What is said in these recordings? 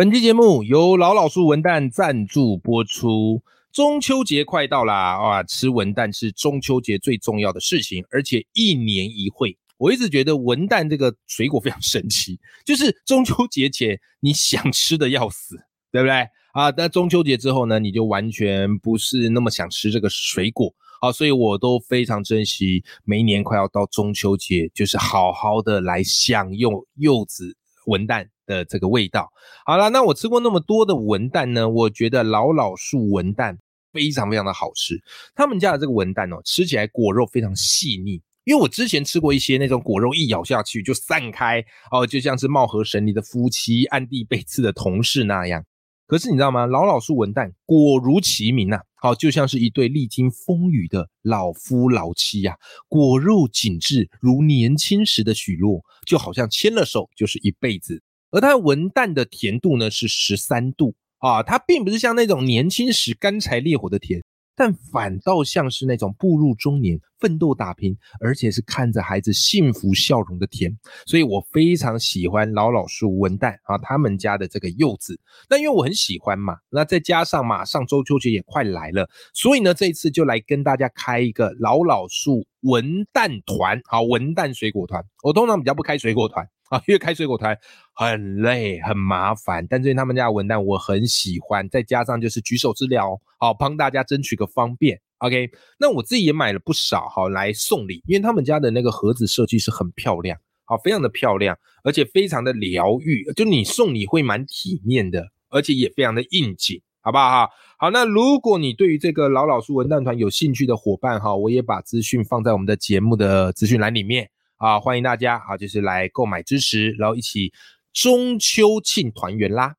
本期节目由老老树文旦赞助播出。中秋节快到啦，啊，吃文旦是中秋节最重要的事情，而且一年一会。我一直觉得文旦这个水果非常神奇，就是中秋节前你想吃的要死，对不对？啊，但中秋节之后呢，你就完全不是那么想吃这个水果。好，所以我都非常珍惜每一年快要到中秋节，就是好好的来享用柚子文旦。的这个味道，好了，那我吃过那么多的文旦呢，我觉得老老树文旦非常非常的好吃。他们家的这个文旦哦，吃起来果肉非常细腻，因为我之前吃过一些那种果肉一咬下去就散开哦，就像是貌合神离的夫妻暗地背刺的同事那样。可是你知道吗？老老树文旦果如其名呐，好，就像是一对历经风雨的老夫老妻呀，果肉紧致如年轻时的许诺，就好像牵了手就是一辈子。而它文旦的甜度呢是十三度啊，它并不是像那种年轻时干柴烈火的甜，但反倒像是那种步入中年、奋斗打拼，而且是看着孩子幸福笑容的甜。所以我非常喜欢老老树文旦啊，他们家的这个柚子。那因为我很喜欢嘛，那再加上马上中秋节也快来了，所以呢这一次就来跟大家开一个老老树文旦团，好文旦水果团。我通常比较不开水果团。啊，因为开水果台很累很麻烦，但最近他们家的文旦我很喜欢，再加上就是举手之劳，好帮大家争取个方便。OK，那我自己也买了不少，哈来送礼，因为他们家的那个盒子设计是很漂亮，好非常的漂亮，而且非常的疗愈，就你送礼会蛮体面的，而且也非常的应景，好不好？好，那如果你对于这个老老树文旦团有兴趣的伙伴哈，我也把资讯放在我们的节目的资讯栏里面。啊，欢迎大家啊，就是来购买支持，然后一起中秋庆团圆啦！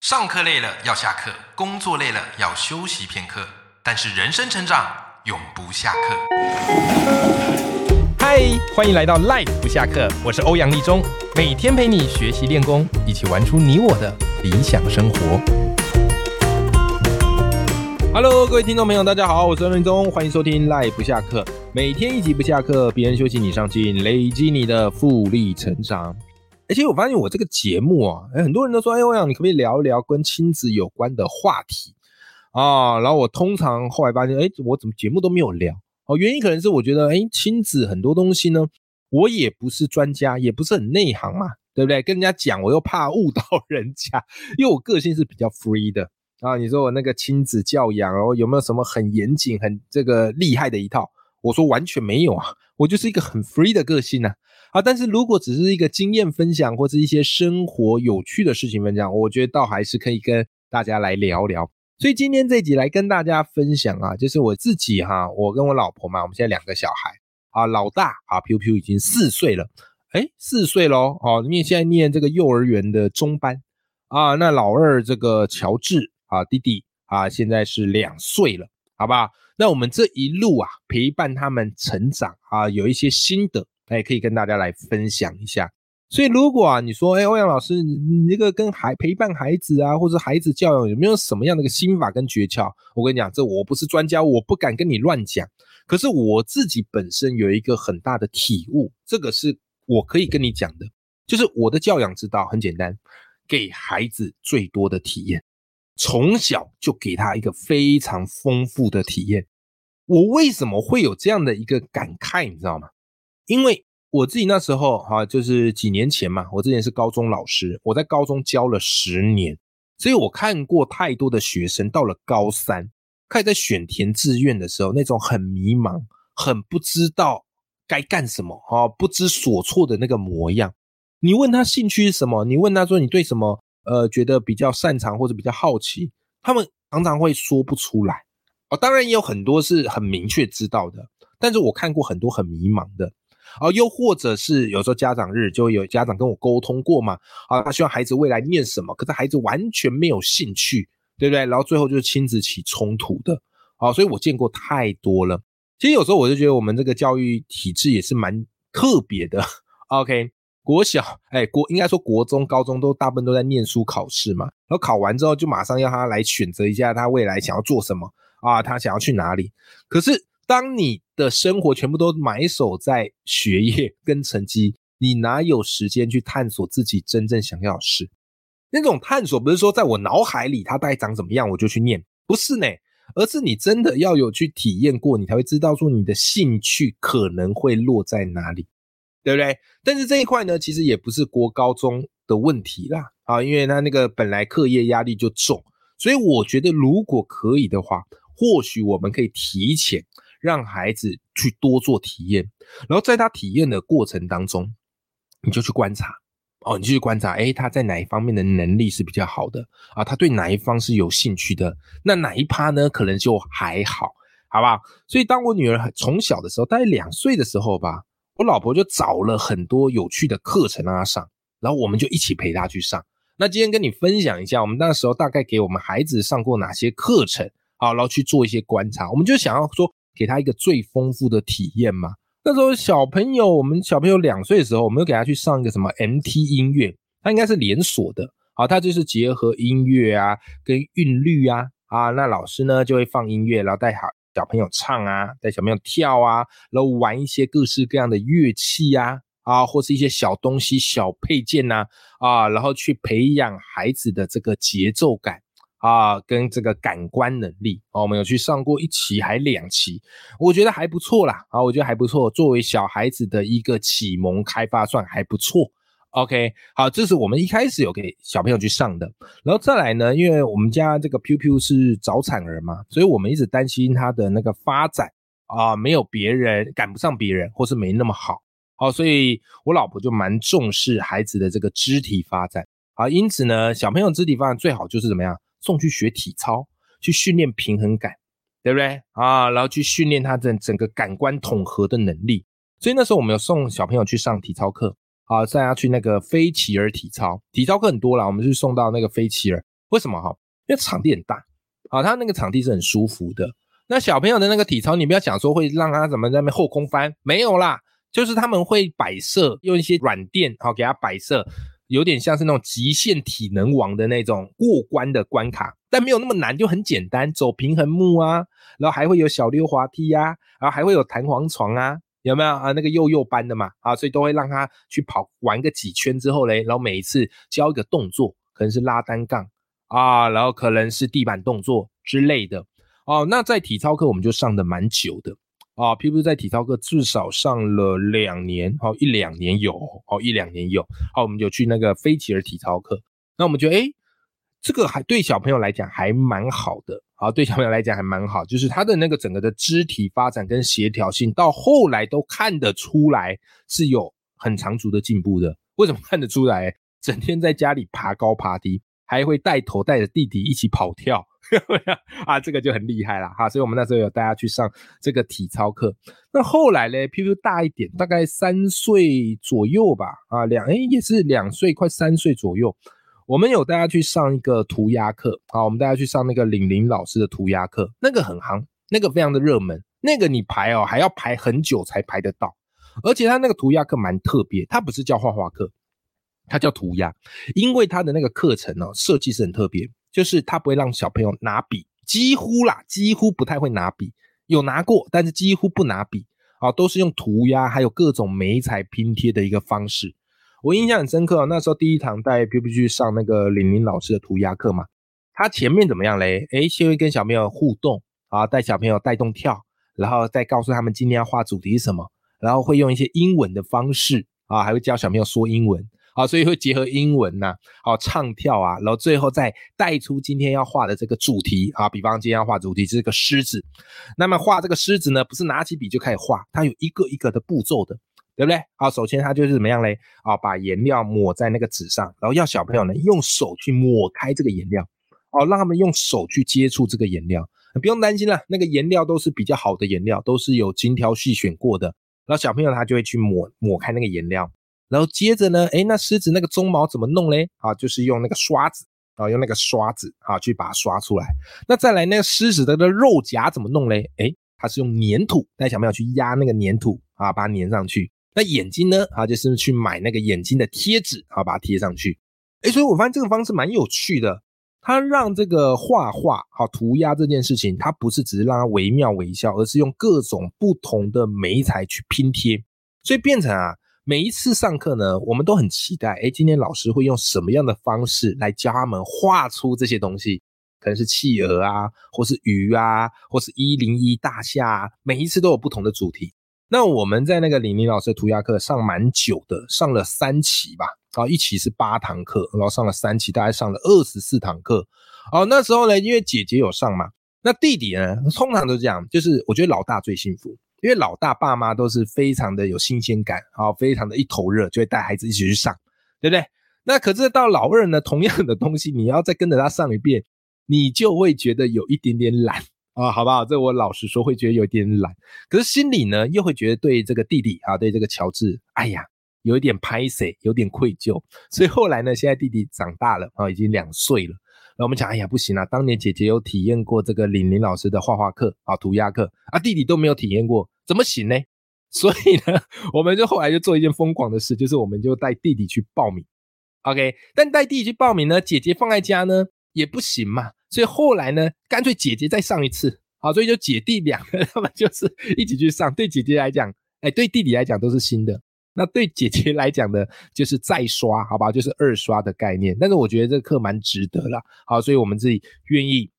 上课累了要下课，工作累了要休息片刻，但是人生成长永不下课。嗨，欢迎来到 Life 不下课，我是欧阳立中，每天陪你学习练功，一起玩出你我的理想生活。Hello，各位听众朋友，大家好，我是任忠，欢迎收听赖不下课，每天一集不下课，别人休息你上进，累积你的复利成长。而且我发现我这个节目啊，很多人都说，哎，我想你可不可以聊一聊跟亲子有关的话题啊？然后我通常后来发现，哎，我怎么节目都没有聊？哦，原因可能是我觉得，哎，亲子很多东西呢，我也不是专家，也不是很内行嘛，对不对？跟人家讲，我又怕误导人家，因为我个性是比较 free 的。啊，你说我那个亲子教养哦，有没有什么很严谨、很这个厉害的一套？我说完全没有啊，我就是一个很 free 的个性呢。啊，但是如果只是一个经验分享或者一些生活有趣的事情分享，我觉得倒还是可以跟大家来聊聊。所以今天这集来跟大家分享啊，就是我自己哈，我跟我老婆嘛，我们现在两个小孩啊，老大啊，Piu Piu 已经四岁了，哎，四岁喽，哦，因为现在念这个幼儿园的中班啊，那老二这个乔治。啊，弟弟啊，现在是两岁了，好不好？那我们这一路啊，陪伴他们成长啊，有一些心得，哎，可以跟大家来分享一下。所以，如果啊，你说，哎，欧阳老师，你这个跟孩陪伴孩子啊，或者孩子教养有没有什么样的一个心法跟诀窍？我跟你讲，这我不是专家，我不敢跟你乱讲。可是我自己本身有一个很大的体悟，这个是我可以跟你讲的，就是我的教养之道很简单，给孩子最多的体验。从小就给他一个非常丰富的体验。我为什么会有这样的一个感慨，你知道吗？因为我自己那时候哈，就是几年前嘛，我之前是高中老师，我在高中教了十年，所以我看过太多的学生到了高三，开始在选填志愿的时候，那种很迷茫、很不知道该干什么哈，不知所措的那个模样。你问他兴趣是什么？你问他说你对什么？呃，觉得比较擅长或者比较好奇，他们常常会说不出来哦。当然也有很多是很明确知道的，但是我看过很多很迷茫的哦。又或者是有时候家长日就有家长跟我沟通过嘛，啊，他希望孩子未来念什么，可是孩子完全没有兴趣，对不对？然后最后就是亲子起冲突的，啊，所以我见过太多了。其实有时候我就觉得我们这个教育体制也是蛮特别的。OK。国小，哎，国应该说国中、高中都大部分都在念书考试嘛，然后考完之后就马上要他来选择一下他未来想要做什么啊，他想要去哪里。可是当你的生活全部都埋首在学业跟成绩，你哪有时间去探索自己真正想要的事？那种探索不是说在我脑海里它大概长怎么样我就去念，不是呢，而是你真的要有去体验过，你才会知道说你的兴趣可能会落在哪里，对不对？但是这一块呢，其实也不是国高中的问题啦，啊，因为他那个本来课业压力就重，所以我觉得如果可以的话，或许我们可以提前让孩子去多做体验，然后在他体验的过程当中，你就去观察。哦，你继续观察，哎，他在哪一方面的能力是比较好的啊？他对哪一方是有兴趣的？那哪一趴呢？可能就还好，好不好？所以当我女儿从小的时候，大概两岁的时候吧，我老婆就找了很多有趣的课程让她上，然后我们就一起陪她去上。那今天跟你分享一下，我们那时候大概给我们孩子上过哪些课程啊？然后去做一些观察，我们就想要说给他一个最丰富的体验嘛。那时候小朋友，我们小朋友两岁的时候，我们就给他去上一个什么 MT 音乐，它应该是连锁的，好，它就是结合音乐啊跟韵律啊，啊，那老师呢就会放音乐，然后带好小朋友唱啊，带小朋友跳啊，然后玩一些各式各样的乐器呀，啊，或是一些小东西、小配件呐，啊，然后去培养孩子的这个节奏感。啊，跟这个感官能力哦，我们有去上过一期还两期，我觉得还不错啦。啊，我觉得还不错，作为小孩子的一个启蒙开发算还不错。OK，好，这是我们一开始有给小朋友去上的，然后再来呢，因为我们家这个 Piu Piu 是早产儿嘛，所以我们一直担心他的那个发展啊，没有别人赶不上别人，或是没那么好。好，所以我老婆就蛮重视孩子的这个肢体发展啊，因此呢，小朋友肢体发展最好就是怎么样？送去学体操，去训练平衡感，对不对啊？然后去训练他的整个感官统合的能力。所以那时候我们有送小朋友去上体操课，啊，带他去那个飞骑儿体操。体操课很多啦，我们就送到那个飞骑儿。为什么哈？因为场地很大，啊，他那个场地是很舒服的。那小朋友的那个体操，你不要想说会让他怎么在那边后空翻，没有啦，就是他们会摆设，用一些软垫，好给他摆设。有点像是那种极限体能王的那种过关的关卡，但没有那么难，就很简单，走平衡木啊，然后还会有小溜滑梯呀，然后还会有弹簧床啊，有没有啊？那个幼幼班的嘛，啊，所以都会让他去跑玩个几圈之后嘞，然后每一次教一个动作，可能是拉单杠啊，然后可能是地板动作之类的哦。那在体操课我们就上的蛮久的。啊，P P 在体操课至少上了两年，好一两年有，好一两年有，好我们就去那个飞奇尔体操课，那我们觉得，哎，这个还对小朋友来讲还蛮好的，好对小朋友来讲还蛮好，就是他的那个整个的肢体发展跟协调性，到后来都看得出来是有很长足的进步的。为什么看得出来？整天在家里爬高爬低，还会带头带着弟弟一起跑跳。啊，这个就很厉害了哈，所以我们那时候有带他去上这个体操课。那后来呢，P P 大一点，大概三岁左右吧，啊，两哎也是两岁快三岁左右，我们有带他去上一个涂鸦课啊，我们带他去上那个李林老师的涂鸦课，那个很夯，那个非常的热门，那个你排哦还要排很久才排得到，而且他那个涂鸦课蛮特别，他不是叫画画课，他叫涂鸦，因为他的那个课程哦设计是很特别。就是他不会让小朋友拿笔，几乎啦，几乎不太会拿笔，有拿过，但是几乎不拿笔啊，都是用涂鸦，还有各种眉彩拼贴的一个方式。我印象很深刻，那时候第一堂带 P P 去上那个玲玲老师的涂鸦课嘛，他前面怎么样嘞？诶，先会跟小朋友互动啊，带小朋友带动跳，然后再告诉他们今天要画主题是什么，然后会用一些英文的方式啊，还会教小朋友说英文。啊，所以会结合英文呐，好唱跳啊，然后最后再带出今天要画的这个主题啊。比方今天要画主题是个狮子，那么画这个狮子呢，不是拿起笔就开始画，它有一个一个的步骤的，对不对？好，首先它就是怎么样嘞？啊，把颜料抹在那个纸上，然后要小朋友呢用手去抹开这个颜料，哦，让他们用手去接触这个颜料，不用担心了，那个颜料都是比较好的颜料，都是有精挑细选过的，然后小朋友他就会去抹抹开那个颜料。然后接着呢，哎，那狮子那个鬃毛怎么弄嘞？啊，就是用那个刷子啊，用那个刷子啊，去把它刷出来。那再来那个狮子的的肉夹怎么弄嘞？哎，它是用粘土带小朋友去压那个粘土啊，把它粘上去。那眼睛呢？啊，就是去买那个眼睛的贴纸啊，把它贴上去。哎，所以我发现这个方式蛮有趣的。它让这个画画好涂鸦这件事情，它不是只是让它惟妙惟肖，而是用各种不同的媒材去拼贴，所以变成啊。每一次上课呢，我们都很期待，哎，今天老师会用什么样的方式来教他们画出这些东西？可能是企鹅啊，或是鱼啊，或是一零一大厦，每一次都有不同的主题。那我们在那个李宁老师的涂鸦课上蛮久的，上了三期吧，啊，一期是八堂课，然后上了三期，大概上了二十四堂课。哦，那时候呢，因为姐姐有上嘛，那弟弟呢，通常都这样，就是我觉得老大最幸福。因为老大爸妈都是非常的有新鲜感，啊，非常的一头热，就会带孩子一起去上，对不对？那可是到老二呢，同样的东西，你要再跟着他上一遍，你就会觉得有一点点懒啊，好不好？这我老实说，会觉得有点懒。可是心里呢，又会觉得对这个弟弟啊，对这个乔治，哎呀，有一点拍死，有点愧疚。所以后来呢，现在弟弟长大了啊，已经两岁了。那我们讲，哎呀，不行啊！当年姐姐有体验过这个李林老师的画画课啊，涂鸦课啊，弟弟都没有体验过，怎么行呢？所以呢，我们就后来就做一件疯狂的事，就是我们就带弟弟去报名。OK，但带弟弟去报名呢，姐姐放在家呢也不行嘛，所以后来呢，干脆姐姐再上一次，好，所以就姐弟两个他们就是一起去上。对姐姐来讲，哎，对弟弟来讲都是新的。那对姐姐来讲呢，就是再刷，好吧，就是二刷的概念。但是我觉得这课蛮值得了，好，所以我们自己愿意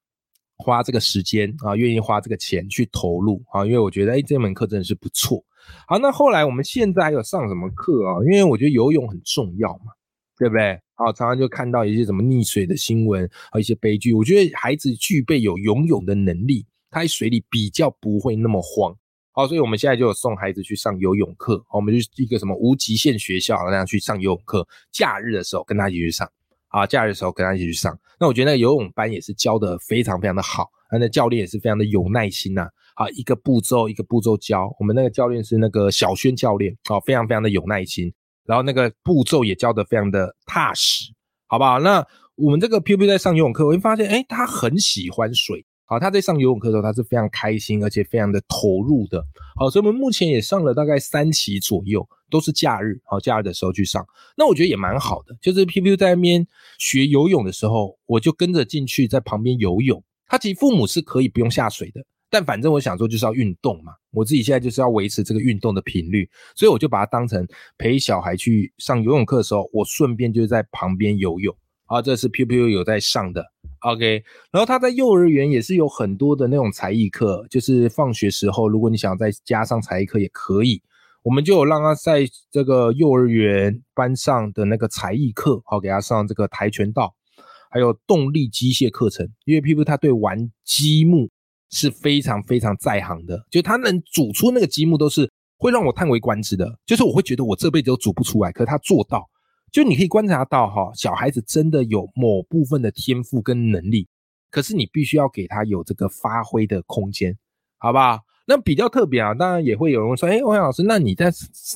花这个时间啊，愿意花这个钱去投入啊，因为我觉得哎，这门课真的是不错。好，那后来我们现在还有上什么课啊？因为我觉得游泳很重要嘛，对不对？好，常常就看到一些什么溺水的新闻，还有一些悲剧。我觉得孩子具备有游泳的能力，他在水里比较不会那么慌。好，所以我们现在就有送孩子去上游泳课。我们就一个什么无极限学校那样去上游泳课。假日的时候跟他一起去上，啊，假日的时候跟他一起去上。那我觉得那个游泳班也是教的非常非常的好，那教练也是非常的有耐心呐。啊，一个步骤一个步骤教。我们那个教练是那个小轩教练，哦，非常非常的有耐心。然后那个步骤也教的非常的踏实，好不好？那我们这个 P P 在上游泳课，我会发现，哎，他很喜欢水。好，他在上游泳课的时候，他是非常开心，而且非常的投入的。好，所以我们目前也上了大概三期左右，都是假日。好，假日的时候去上，那我觉得也蛮好的。就是 P P 在那边学游泳的时候，我就跟着进去，在旁边游泳。他其实父母是可以不用下水的，但反正我想说就是要运动嘛。我自己现在就是要维持这个运动的频率，所以我就把它当成陪小孩去上游泳课的时候，我顺便就在旁边游泳。啊，这是 P P U 有在上的。OK，然后他在幼儿园也是有很多的那种才艺课，就是放学时候，如果你想再加上才艺课也可以，我们就有让他在这个幼儿园班上的那个才艺课，好给他上这个跆拳道，还有动力机械课程，因为 P P U 他对玩积木是非常非常在行的，就他能煮出那个积木都是会让我叹为观止的，就是我会觉得我这辈子都煮不出来，可是他做到。就你可以观察到哈，小孩子真的有某部分的天赋跟能力，可是你必须要给他有这个发挥的空间，好不好？那比较特别啊，当然也会有人说，哎，王老师，那你在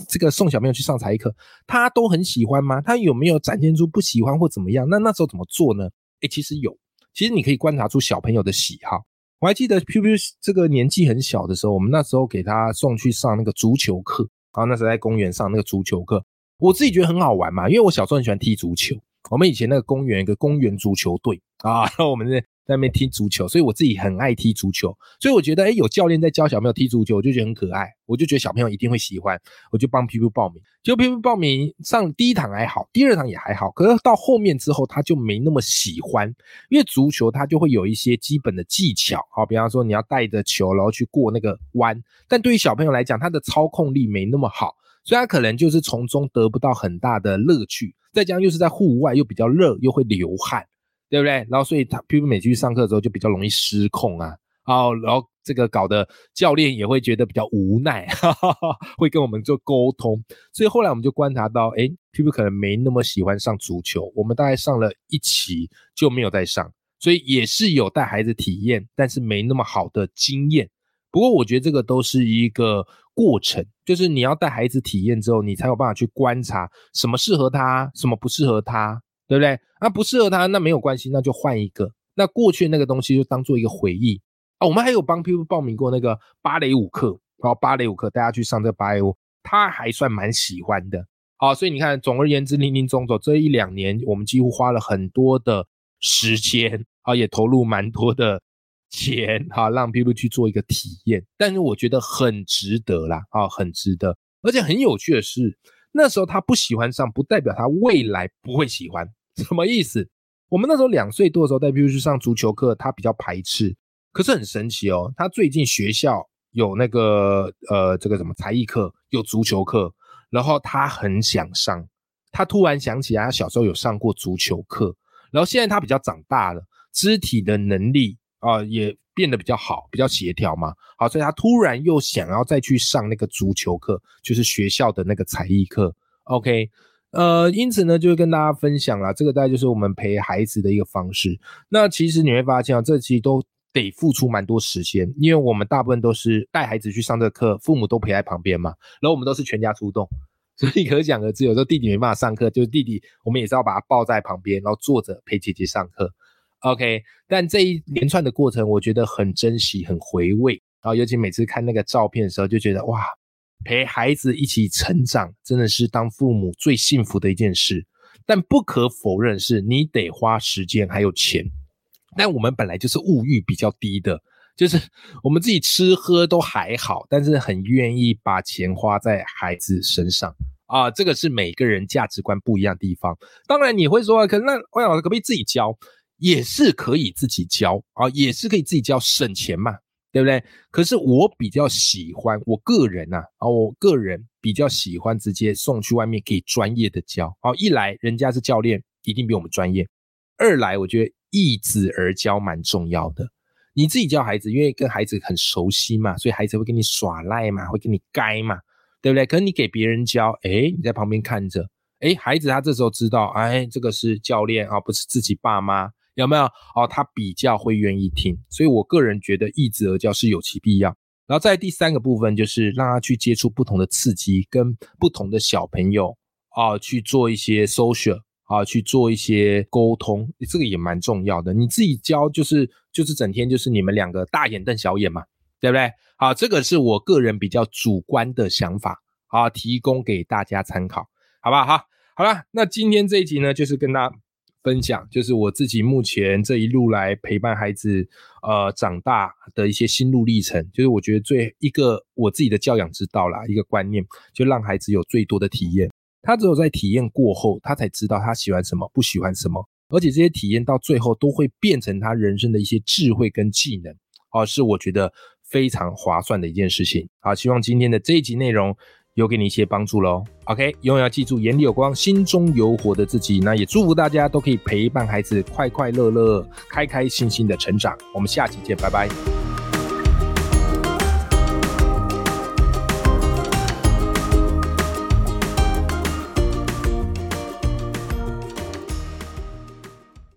这个送小朋友去上才艺课，他都很喜欢吗？他有没有展现出不喜欢或怎么样？那那时候怎么做呢？哎，其实有，其实你可以观察出小朋友的喜好。我还记得 P P 这个年纪很小的时候，我们那时候给他送去上那个足球课，啊那时候在公园上那个足球课。我自己觉得很好玩嘛，因为我小时候很喜欢踢足球。我们以前那个公园一个公园足球队啊，然后我们在那边踢足球，所以我自己很爱踢足球。所以我觉得，哎，有教练在教小朋友踢足球，我就觉得很可爱。我就觉得小朋友一定会喜欢，我就帮皮皮报名。就皮皮报名上第一堂还好，第二堂也还好，可是到后面之后他就没那么喜欢，因为足球它就会有一些基本的技巧，好，比方说你要带着球然后去过那个弯，但对于小朋友来讲，他的操控力没那么好。所以他可能就是从中得不到很大的乐趣，再加上又是在户外，又比较热，又会流汗，对不对？然后所以他譬如每次去上课的时候就比较容易失控啊，好，然后这个搞得教练也会觉得比较无奈，哈哈哈，会跟我们做沟通。所以后来我们就观察到，哎，譬如可能没那么喜欢上足球，我们大概上了一期就没有再上，所以也是有带孩子体验，但是没那么好的经验。不过我觉得这个都是一个。过程就是你要带孩子体验之后，你才有办法去观察什么适合他，什么不适合他，对不对？那不适合他，那没有关系，那就换一个。那过去那个东西就当做一个回忆啊。我们还有帮 people 报名过那个芭蕾舞课，然后芭蕾舞课大家去上这个芭蕾舞，他还算蛮喜欢的。好，所以你看，总而言之，林林总总这一两年，我们几乎花了很多的时间啊，也投入蛮多的。钱哈，让 people 去做一个体验，但是我觉得很值得啦，啊，很值得，而且很有趣的是，那时候他不喜欢上，不代表他未来不会喜欢。什么意思？我们那时候两岁多的时候带 P 去上足球课，他比较排斥。可是很神奇哦，他最近学校有那个呃这个什么才艺课，有足球课，然后他很想上。他突然想起来，他小时候有上过足球课，然后现在他比较长大了，肢体的能力啊也变得比较好，比较协调嘛。好，所以他突然又想要再去上那个足球课，就是学校的那个才艺课。OK。呃，因此呢，就跟大家分享了，这个大概就是我们陪孩子的一个方式。那其实你会发现啊，这其实都得付出蛮多时间，因为我们大部分都是带孩子去上这个课，父母都陪在旁边嘛，然后我们都是全家出动，所以可想而知，有时候弟弟没办法上课，就是弟弟我们也是要把他抱在旁边，然后坐着陪姐姐上课。OK，但这一连串的过程，我觉得很珍惜，很回味，然后尤其每次看那个照片的时候，就觉得哇。陪孩子一起成长，真的是当父母最幸福的一件事。但不可否认，是你得花时间还有钱。但我们本来就是物欲比较低的，就是我们自己吃喝都还好，但是很愿意把钱花在孩子身上啊。这个是每个人价值观不一样的地方。当然你会说，可那欧阳老师可不可以自己教？也是可以自己教啊，也是可以自己教，省钱嘛。对不对？可是我比较喜欢，我个人呐，啊，我个人比较喜欢直接送去外面给专业的教。好，一来人家是教练，一定比我们专业；二来我觉得易子而教蛮重要的。你自己教孩子，因为跟孩子很熟悉嘛，所以孩子会跟你耍赖嘛，会跟你该嘛，对不对？可是你给别人教，哎，你在旁边看着，哎，孩子他这时候知道，哎，这个是教练啊，不是自己爸妈。有没有哦？他比较会愿意听，所以我个人觉得易子而教是有其必要。然后在第三个部分，就是让他去接触不同的刺激，跟不同的小朋友啊去做一些 social 啊，去做一些沟通，这个也蛮重要的。你自己教就是就是整天就是你们两个大眼瞪小眼嘛，对不对？好，这个是我个人比较主观的想法啊，提供给大家参考，好不好？好，好了，那今天这一集呢，就是跟大家。分享就是我自己目前这一路来陪伴孩子呃长大的一些心路历程，就是我觉得最一个我自己的教养之道啦，一个观念，就让孩子有最多的体验。他只有在体验过后，他才知道他喜欢什么，不喜欢什么，而且这些体验到最后都会变成他人生的一些智慧跟技能，而，是我觉得非常划算的一件事情。好，希望今天的这一集内容。有给你一些帮助喽。OK，永远要记住，眼里有光，心中有火的自己。那也祝福大家都可以陪伴孩子快快乐乐、开开心心的成长。我们下期见，拜拜。